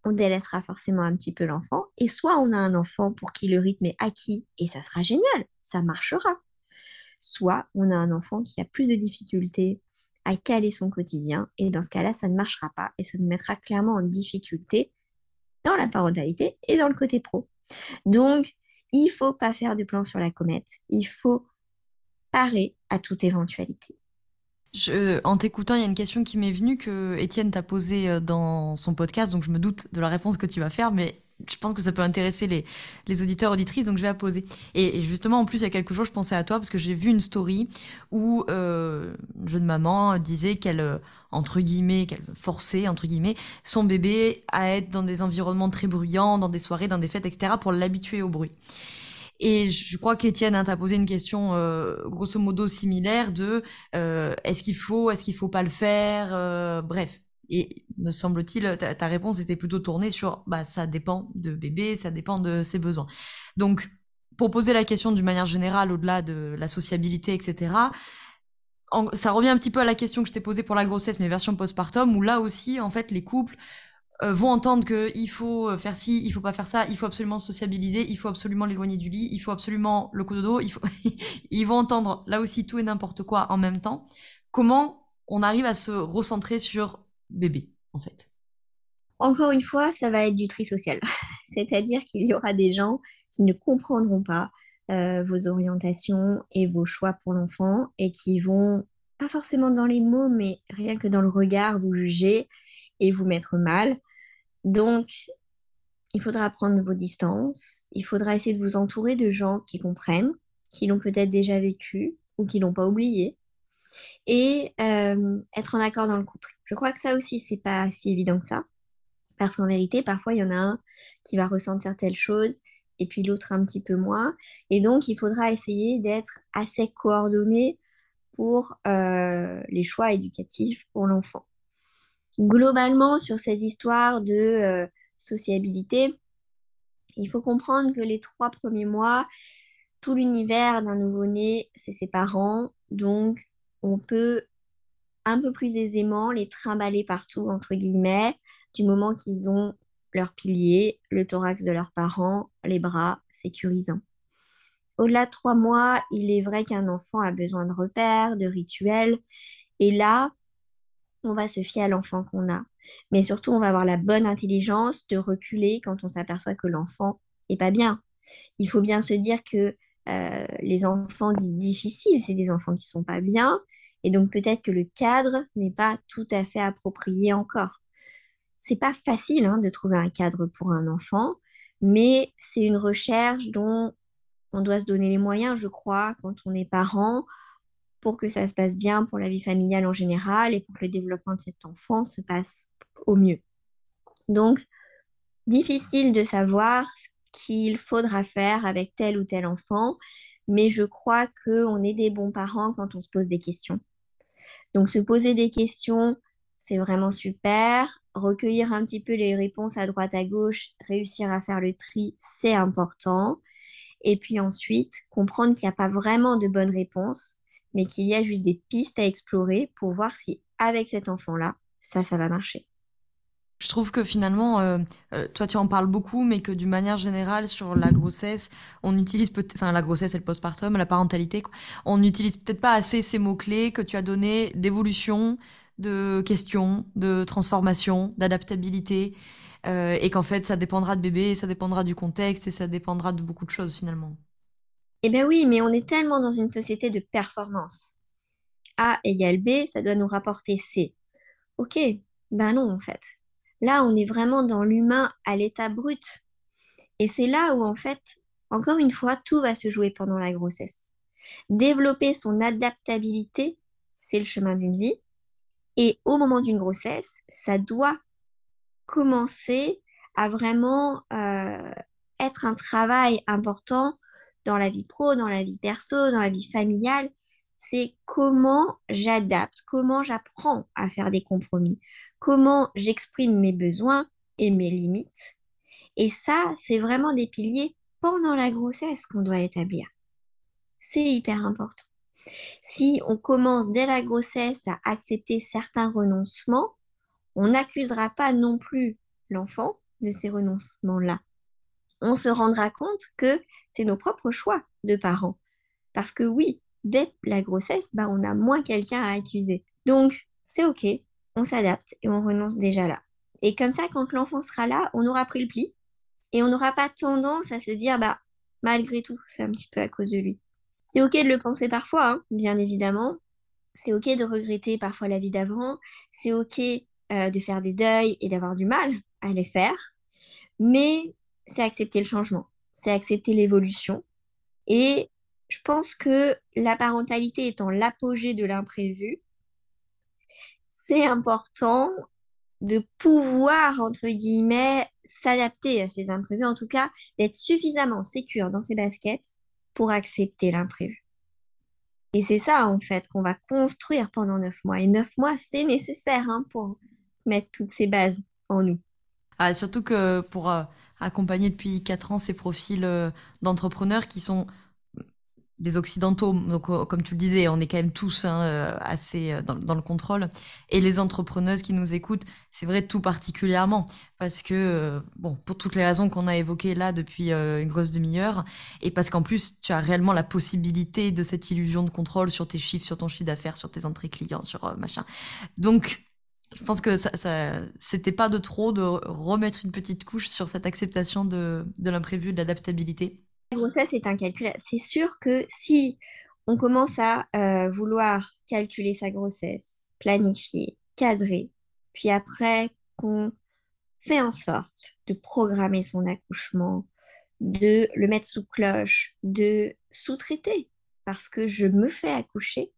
on délaissera forcément un petit peu l'enfant. Et soit on a un enfant pour qui le rythme est acquis et ça sera génial, ça marchera. Soit on a un enfant qui a plus de difficultés à caler son quotidien et dans ce cas-là, ça ne marchera pas et ça nous mettra clairement en difficulté dans la parentalité et dans le côté pro. Donc, il faut pas faire de plan sur la comète, il faut parer à toute éventualité en t'écoutant, il y a une question qui m'est venue que Étienne t'a posée euh, dans son podcast, donc je me doute de la réponse que tu vas faire, mais je pense que ça peut intéresser les, les auditeurs auditrices, donc je vais la poser. Et, justement, en plus, il y a quelques jours, je pensais à toi parce que j'ai vu une story où euh, une jeune maman disait qu'elle, euh, entre guillemets, qu'elle forçait, entre guillemets, son bébé à être dans des environnements très bruyants, dans des soirées, dans des fêtes, etc., pour l'habituer au bruit. Et je crois qu'Étienne hein, t'a posé une question euh, grosso modo similaire de euh, est-ce qu'il faut, est-ce qu'il faut pas le faire, euh, bref. Et me semble-t-il, ta, réponse était plutôt tournée sur bah ça dépend de bébé, ça dépend de ses besoins. Donc pour poser la question d'une manière générale, au-delà de la sociabilité, etc. ça revient un petit peu à la question que je t'ai posée pour la grossesse, mais version postpartum, où là aussi, en fait, les couples vont entendre qu'il faut euh, faire ci, il faut pas faire ça, il faut absolument sociabiliser, il faut absolument l'éloigner du lit, il faut absolument le cododo, il faut... ils vont entendre là aussi tout et n'importe quoi en même temps. Comment on arrive à se recentrer sur bébé, en fait? Encore une fois, ça va être du tri social. C'est-à-dire qu'il y aura des gens qui ne comprendront pas euh, vos orientations et vos choix pour l'enfant et qui vont, pas forcément dans les mots, mais rien que dans le regard, vous juger et vous mettre mal. Donc, il faudra prendre vos distances, il faudra essayer de vous entourer de gens qui comprennent, qui l'ont peut-être déjà vécu ou qui l'ont pas oublié. et euh, être en accord dans le couple. Je crois que ça aussi, c'est pas si évident que ça. Parce qu'en vérité, parfois, il y en a un qui va ressentir telle chose et puis l'autre un petit peu moins. Et donc, il faudra essayer d'être assez coordonné pour euh, les choix éducatifs pour l'enfant. Globalement, sur cette histoire de euh, sociabilité, il faut comprendre que les trois premiers mois, tout l'univers d'un nouveau-né, c'est ses parents. Donc, on peut un peu plus aisément les trimballer partout, entre guillemets, du moment qu'ils ont leur pilier, le thorax de leurs parents, les bras sécurisants. Au-delà de trois mois, il est vrai qu'un enfant a besoin de repères, de rituels. Et là, on va se fier à l'enfant qu'on a. Mais surtout, on va avoir la bonne intelligence de reculer quand on s'aperçoit que l'enfant n'est pas bien. Il faut bien se dire que euh, les enfants dits difficiles, c'est des enfants qui sont pas bien. Et donc peut-être que le cadre n'est pas tout à fait approprié encore. C'est pas facile hein, de trouver un cadre pour un enfant, mais c'est une recherche dont on doit se donner les moyens, je crois, quand on est parent, pour que ça se passe bien pour la vie familiale en général et pour que le développement de cet enfant se passe au mieux. Donc, difficile de savoir ce qu'il faudra faire avec tel ou tel enfant, mais je crois qu'on est des bons parents quand on se pose des questions. Donc, se poser des questions, c'est vraiment super. Recueillir un petit peu les réponses à droite à gauche, réussir à faire le tri, c'est important. Et puis ensuite, comprendre qu'il n'y a pas vraiment de bonnes réponses, mais qu'il y a juste des pistes à explorer pour voir si avec cet enfant-là, ça, ça va marcher. Je trouve que finalement, euh, euh, toi tu en parles beaucoup, mais que d'une manière générale sur la grossesse, on utilise peut-être, enfin la grossesse et le postpartum, la parentalité, quoi, on n'utilise peut-être pas assez ces mots-clés que tu as donnés d'évolution, de questions, de transformation, d'adaptabilité, euh, et qu'en fait ça dépendra de bébé, ça dépendra du contexte et ça dépendra de beaucoup de choses finalement. Eh bien oui, mais on est tellement dans une société de performance. A égale B, ça doit nous rapporter C. Ok, ben non en fait. Là, on est vraiment dans l'humain à l'état brut. Et c'est là où en fait, encore une fois, tout va se jouer pendant la grossesse. Développer son adaptabilité, c'est le chemin d'une vie. Et au moment d'une grossesse, ça doit commencer à vraiment euh, être un travail important dans la vie pro, dans la vie perso, dans la vie familiale, c'est comment j'adapte, comment j'apprends à faire des compromis, comment j'exprime mes besoins et mes limites. Et ça, c'est vraiment des piliers pendant la grossesse qu'on doit établir. C'est hyper important. Si on commence dès la grossesse à accepter certains renoncements, on n'accusera pas non plus l'enfant de ces renoncements-là on se rendra compte que c'est nos propres choix de parents. Parce que oui, dès la grossesse, bah, on a moins quelqu'un à accuser. Donc, c'est OK, on s'adapte et on renonce déjà là. Et comme ça, quand l'enfant sera là, on aura pris le pli et on n'aura pas tendance à se dire, bah, malgré tout, c'est un petit peu à cause de lui. C'est OK de le penser parfois, hein, bien évidemment. C'est OK de regretter parfois la vie d'avant. C'est OK euh, de faire des deuils et d'avoir du mal à les faire. Mais c'est accepter le changement, c'est accepter l'évolution. Et je pense que la parentalité étant l'apogée de l'imprévu, c'est important de pouvoir, entre guillemets, s'adapter à ces imprévus, en tout cas d'être suffisamment sécure dans ses baskets pour accepter l'imprévu. Et c'est ça, en fait, qu'on va construire pendant neuf mois. Et neuf mois, c'est nécessaire hein, pour mettre toutes ces bases en nous. Ah, surtout que pour euh, accompagner depuis quatre ans ces profils euh, d'entrepreneurs qui sont des occidentaux, donc euh, comme tu le disais, on est quand même tous hein, euh, assez dans, le contrôle. Et les entrepreneuses qui nous écoutent, c'est vrai tout particulièrement, parce que, bon, pour toutes les raisons qu'on a évoquées là depuis une grosse demi-heure, et parce qu'en plus, tu as réellement la possibilité de cette illusion de contrôle sur tes chiffres, sur ton chiffre d'affaires, sur tes entrées clients, sur machin. Donc, je pense que ça, ça c'était pas de trop de remettre une petite couche sur cette acceptation de, de l'imprévu, de l'adaptabilité. La grossesse c'est incalculable. C'est sûr que si on commence à euh, vouloir calculer sa grossesse, planifier, cadrer, puis après qu'on fait en sorte de programmer son accouchement, de le mettre sous cloche, de sous-traiter, parce que je me fais accoucher,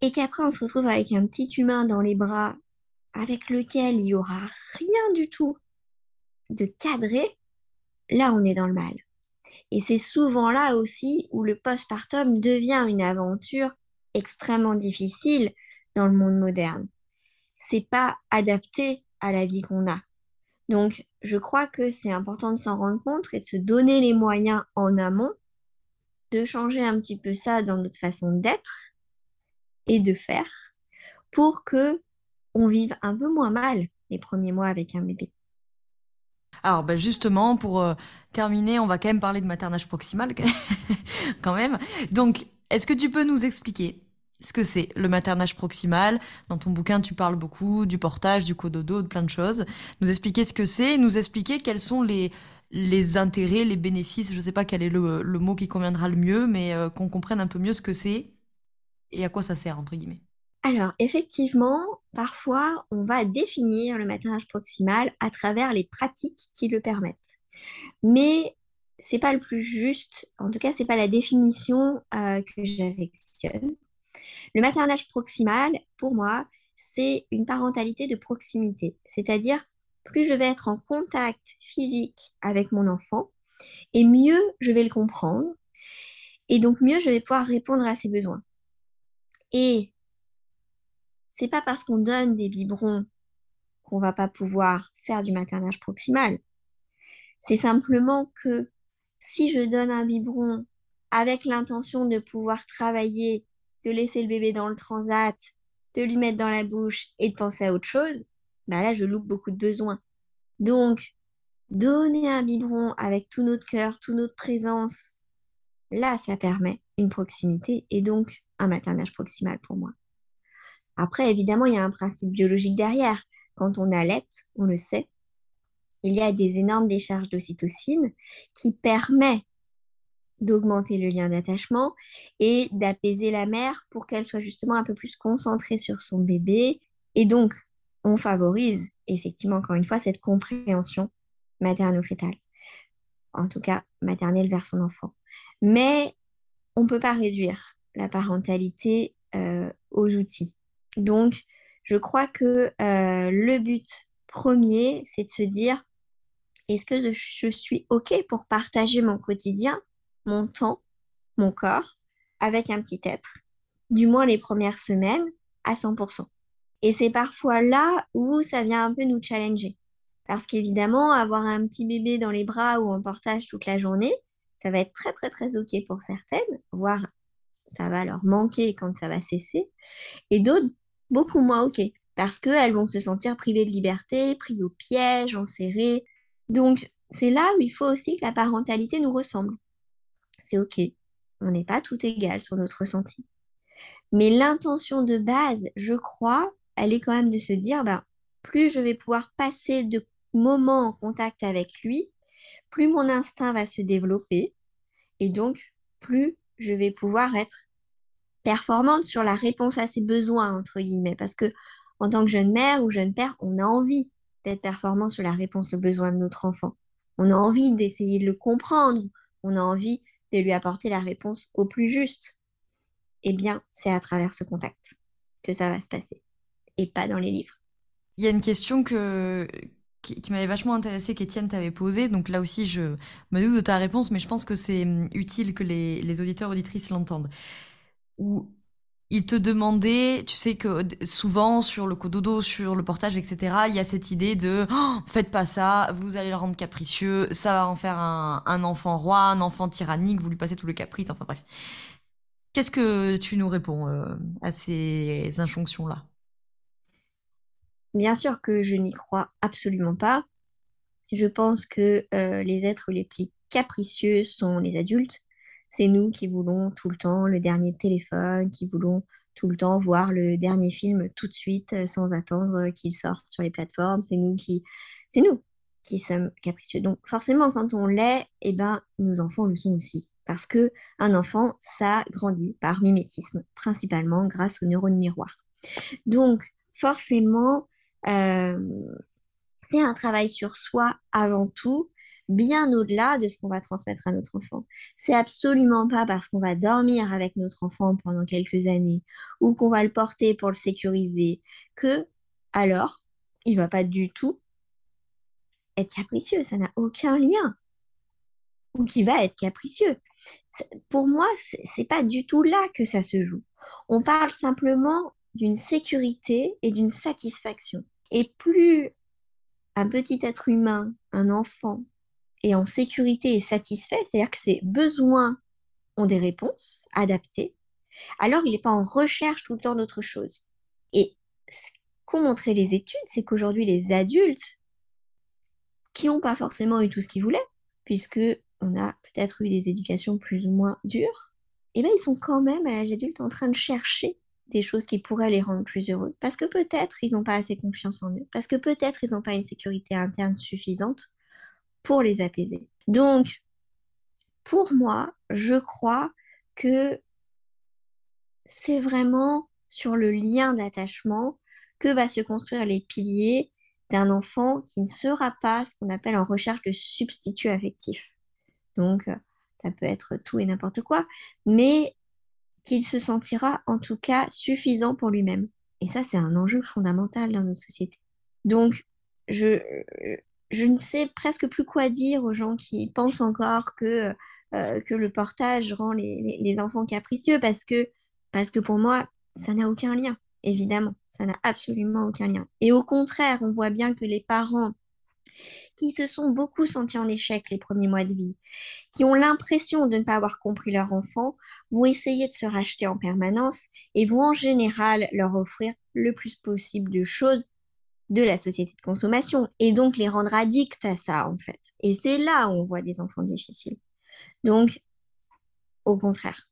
et qu'après on se retrouve avec un petit humain dans les bras avec lequel il n'y aura rien du tout de cadré, là on est dans le mal. Et c'est souvent là aussi où le postpartum devient une aventure extrêmement difficile dans le monde moderne. C'est pas adapté à la vie qu'on a. Donc, je crois que c'est important de s'en rendre compte et de se donner les moyens en amont de changer un petit peu ça dans notre façon d'être et de faire pour que on vive un peu moins mal les premiers mois avec un bébé. Alors ben justement, pour euh, terminer, on va quand même parler de maternage proximal, quand même. Donc, est-ce que tu peux nous expliquer ce que c'est le maternage proximal? Dans ton bouquin, tu parles beaucoup du portage, du cododo, de plein de choses. Nous expliquer ce que c'est, nous expliquer quels sont les, les intérêts, les bénéfices, je ne sais pas quel est le, mot qui conviendra le mieux, mais euh, qu'on comprenne un peu mieux ce que c'est et à quoi ça sert, entre guillemets. Alors, effectivement, parfois, on va définir le maternage proximal à travers les pratiques qui le permettent. Mais c'est pas le plus juste, en tout cas, c'est pas la définition euh, que j'affectionne. Le maternage proximal, pour moi, c'est une parentalité de proximité, c'est-à-dire plus je vais être en contact physique avec mon enfant, et mieux je vais le comprendre, et donc mieux je vais pouvoir répondre à ses besoins. Et c'est pas parce qu'on donne des biberons qu'on va pas pouvoir faire du maternage proximal. C'est simplement que si je donne un biberon avec l'intention de pouvoir travailler, de laisser le bébé dans le transat, de lui mettre dans la bouche et de penser à autre chose, bah là, je loupe beaucoup de besoins. Donc, donner un biberon avec tout notre cœur, toute notre présence, là, ça permet une proximité et donc un maternage proximal pour moi. Après, évidemment, il y a un principe biologique derrière. Quand on allait, on le sait, il y a des énormes décharges d'ocytocine qui permettent d'augmenter le lien d'attachement et d'apaiser la mère pour qu'elle soit justement un peu plus concentrée sur son bébé. Et donc, on favorise effectivement, encore une fois, cette compréhension materno-fétale. En tout cas, maternelle vers son enfant. Mais on ne peut pas réduire la parentalité euh, aux outils. Donc, je crois que euh, le but premier, c'est de se dire, est-ce que je suis OK pour partager mon quotidien, mon temps, mon corps avec un petit être, du moins les premières semaines, à 100%. Et c'est parfois là où ça vient un peu nous challenger. Parce qu'évidemment, avoir un petit bébé dans les bras ou en portage toute la journée, ça va être très très très OK pour certaines, voire ça va leur manquer quand ça va cesser. Et d'autres, beaucoup moins OK, parce qu'elles vont se sentir privées de liberté, prises au piège, enserrées. Donc, c'est là où il faut aussi que la parentalité nous ressemble. C'est OK, on n'est pas tout égal sur notre ressenti. Mais l'intention de base, je crois, elle est quand même de se dire, ben, plus je vais pouvoir passer de moments en contact avec lui, plus mon instinct va se développer, et donc plus je vais pouvoir être performante sur la réponse à ses besoins, entre guillemets. Parce que en tant que jeune mère ou jeune père, on a envie d'être performant sur la réponse aux besoins de notre enfant. On a envie d'essayer de le comprendre. On a envie de lui apporter la réponse au plus juste. Eh bien, c'est à travers ce contact que ça va se passer et pas dans les livres. Il y a une question que, qui, m'avait vachement intéressée qu'Étienne t'avait posée. Donc là aussi, je me doute de ta réponse, mais je pense que c'est hum, utile que les, les auditeurs auditrices l'entendent où il te demandait, tu sais que souvent sur le cododo, sur le portage, etc., il y a cette idée de oh, faites pas ça, vous allez le rendre capricieux, ça va en faire un, enfant roi, un enfant tyrannique, vous lui passez tout le caprice, enfin bref. Qu'est-ce que tu nous réponds euh, à ces injonctions-là? Bien sûr que je n'y crois absolument pas. Je pense que euh, les êtres les plus capricieux sont les adultes c'est nous qui voulons tout le temps le dernier téléphone, qui voulons tout le temps voir le dernier film tout de suite euh, sans attendre qu'il sorte sur les plateformes. C'est nous qui, c'est nous qui sommes capricieux. Donc forcément, quand on l'est, eh ben, nos enfants le sont aussi. Parce que un enfant, ça grandit par mimétisme, principalement grâce aux neurones miroirs. Donc forcément, euh, c'est un travail sur soi avant tout, bien au-delà de ce qu'on va transmettre à notre enfant. C'est absolument pas parce qu'on va dormir avec notre enfant pendant quelques années ou qu'on va le porter pour le sécuriser que alors il va pas du tout être capricieux, ça n'a aucun lien. Ou qui va être capricieux. Pour moi, c'est pas du tout là que ça se joue. On parle simplement d'une sécurité et d'une satisfaction. Et plus un petit être humain, un enfant, est en sécurité et satisfait, c'est-à-dire que ses besoins ont des réponses adaptées, alors il n'est pas en recherche tout le temps d'autre chose. Et ce qu'ont montré les études, c'est qu'aujourd'hui, les adultes qui n'ont pas forcément eu tout ce qu'ils voulaient, puisque on a peut-être eu des éducations plus ou moins dures, et eh bien ils sont quand même à l'âge adulte en train de chercher des choses qui pourraient les rendre plus heureux. Parce que peut-être ils n'ont pas assez confiance en eux, parce que peut-être ils n'ont pas une sécurité interne suffisante pour les apaiser. Donc, pour moi, je crois que c'est vraiment sur le lien d'attachement que va se construire les piliers d'un enfant qui ne sera pas ce qu'on appelle en recherche de substitut affectif. Donc, ça peut être tout et n'importe quoi, mais qu'il se sentira en tout cas suffisant pour lui-même. Et ça, c'est un enjeu fondamental dans notre société. Donc, je, je ne sais presque plus quoi dire aux gens qui pensent encore que, euh, le portage rend les, les, enfants capricieux parce que, parce que pour moi, ça n'a aucun lien, évidemment. Ça n'a absolument aucun lien. Et au contraire, on voit bien que les parents qui se sont beaucoup sentis en échec les premiers mois de vie, qui ont l'impression de ne pas avoir compris leur enfant, vont essayer de se racheter en permanence et vont en général leur offrir le plus possible de choses de la société de consommation et donc les rendre addicts à ça en fait. Et c'est là où on voit des enfants difficiles. Donc, au contraire.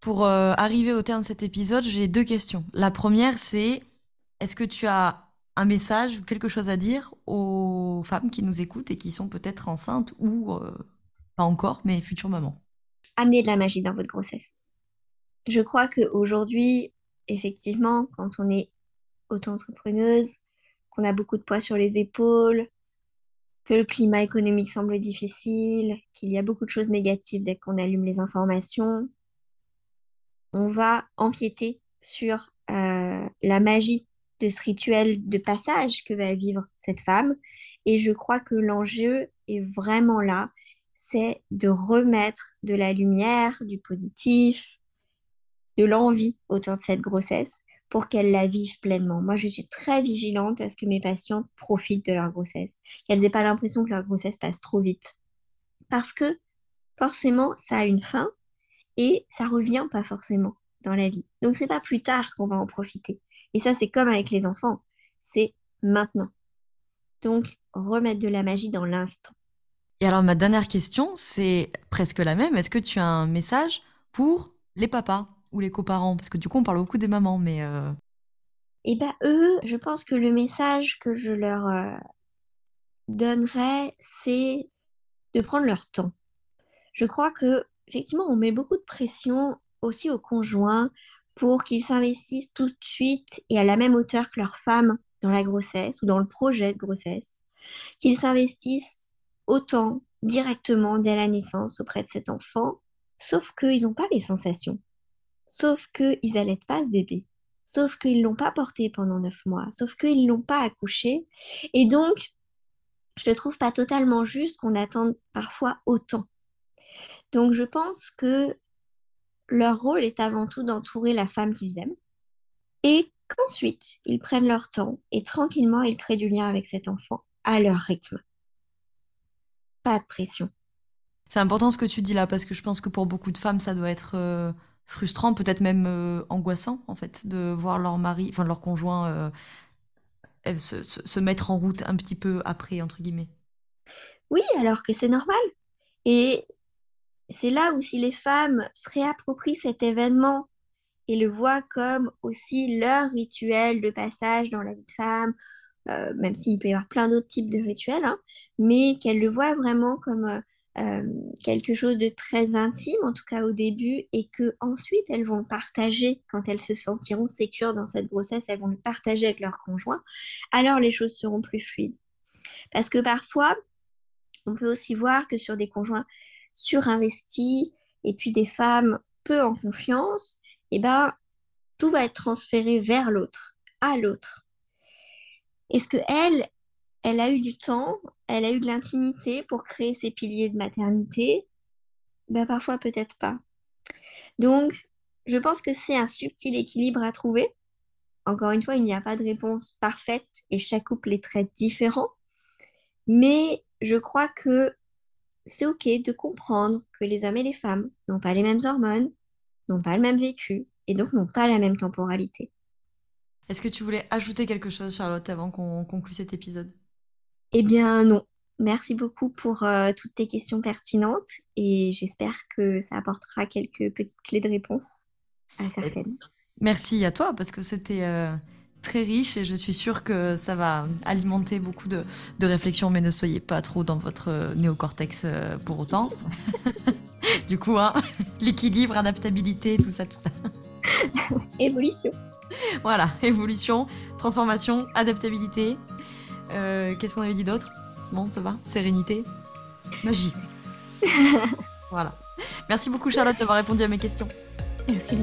Pour euh, arriver au terme de cet épisode, j'ai deux questions. La première, c'est est-ce que tu as un message ou quelque chose à dire aux femmes qui nous écoutent et qui sont peut-être enceintes ou euh, pas encore, mais futures mamans? Amenez de la magie dans votre grossesse. Je crois qu'aujourd'hui, effectivement, quand on est auto-entrepreneuse, qu'on a beaucoup de poids sur les épaules, que le climat économique semble difficile, qu'il y a beaucoup de choses négatives dès qu'on allume les informations, on va empiéter sur euh, la magie de ce rituel de passage que va vivre cette femme. Et je crois que l'enjeu est vraiment là, c'est de remettre de la lumière, du positif, de l'envie autour de cette grossesse pour qu'elles la vivent pleinement. Moi, je suis très vigilante à ce que mes patientes profitent de leur grossesse, qu'elles n'aient pas l'impression que leur grossesse passe trop vite. Parce que forcément, ça a une fin et ça revient pas forcément dans la vie. Donc, c'est pas plus tard qu'on va en profiter. Et ça, c'est comme avec les enfants, c'est maintenant. Donc, remettre de la magie dans l'instant. Et alors, ma dernière question, c'est presque la même. Est-ce que tu as un message pour les papas? Ou les coparents Parce que du coup, on parle beaucoup des mamans, mais... Euh... Eh bien, eux, je pense que le message que je leur euh, donnerais, c'est de prendre leur temps. Je crois que, effectivement, on met beaucoup de pression aussi aux conjoints pour qu'ils s'investissent tout de suite et à la même hauteur que leur femme dans la grossesse ou dans le projet de grossesse, qu'ils s'investissent autant directement dès la naissance auprès de cet enfant, sauf qu'ils n'ont pas les sensations, sauf qu'ils n'allaitent pas ce bébé, sauf qu'ils ne l'ont pas porté pendant neuf mois, sauf qu'ils ne l'ont pas accouché. Et donc, je ne trouve pas totalement juste qu'on attende parfois autant. Donc, je pense que leur rôle est avant tout d'entourer la femme qu'ils aiment et qu'ensuite ils prennent leur temps et tranquillement ils créent du lien avec cet enfant à leur rythme. Pas de pression. C'est important ce que tu dis là parce que je pense que pour beaucoup de femmes ça doit être euh, frustrant, peut-être même euh, angoissant en fait de voir leur mari, enfin leur conjoint euh, se, se, mettre en route un petit peu après entre guillemets. Oui, alors que c'est normal. Et c'est là où si les femmes se réapproprient cet événement et le voient comme aussi leur rituel de passage dans la vie de femme, euh, même s'il peut y avoir plein d'autres types de rituels, hein, mais qu'elles le voient vraiment comme euh, quelque chose de très intime, en tout cas au début, et que ensuite elles vont partager quand elles se sentiront sécures dans cette grossesse, elles vont le partager avec leur conjoint, alors les choses seront plus fluides. Parce que parfois, On peut aussi voir que sur des conjoints surinvestis et puis des femmes peu en confiance, eh ben, tout va être transféré vers l'autre, à l'autre. Est-ce que elle, elle a eu du temps, elle a eu de l'intimité pour créer ses piliers de maternité ben, Parfois, peut-être pas. Donc, je pense que c'est un subtil équilibre à trouver. Encore une fois, il n'y a pas de réponse parfaite et chaque couple est très différent. Mais je crois que c'est OK de comprendre que les hommes et les femmes n'ont pas les mêmes hormones, n'ont pas le même vécu et donc n'ont pas la même temporalité. Est-ce que tu voulais ajouter quelque chose, Charlotte, avant qu'on conclue cet épisode? Eh bien non. Merci beaucoup pour euh, toutes tes questions pertinentes et j'espère que ça apportera quelques petites clés de réponse à certaines. Merci à toi parce que c'était euh, très riche et je suis sûre que ça va alimenter beaucoup de, de réflexions, mais ne soyez pas trop dans votre euh, néocortex pour autant. du coup, hein, l'équilibre, adaptabilité, tout ça, tout ça. Évolution. Voilà, évolution, transformation, adaptabilité. Euh, qu'est-ce qu'on avait dit d'autre Bon, ça va Sérénité Magie. voilà. Merci beaucoup Charlotte d'avoir répondu à mes questions. Merci.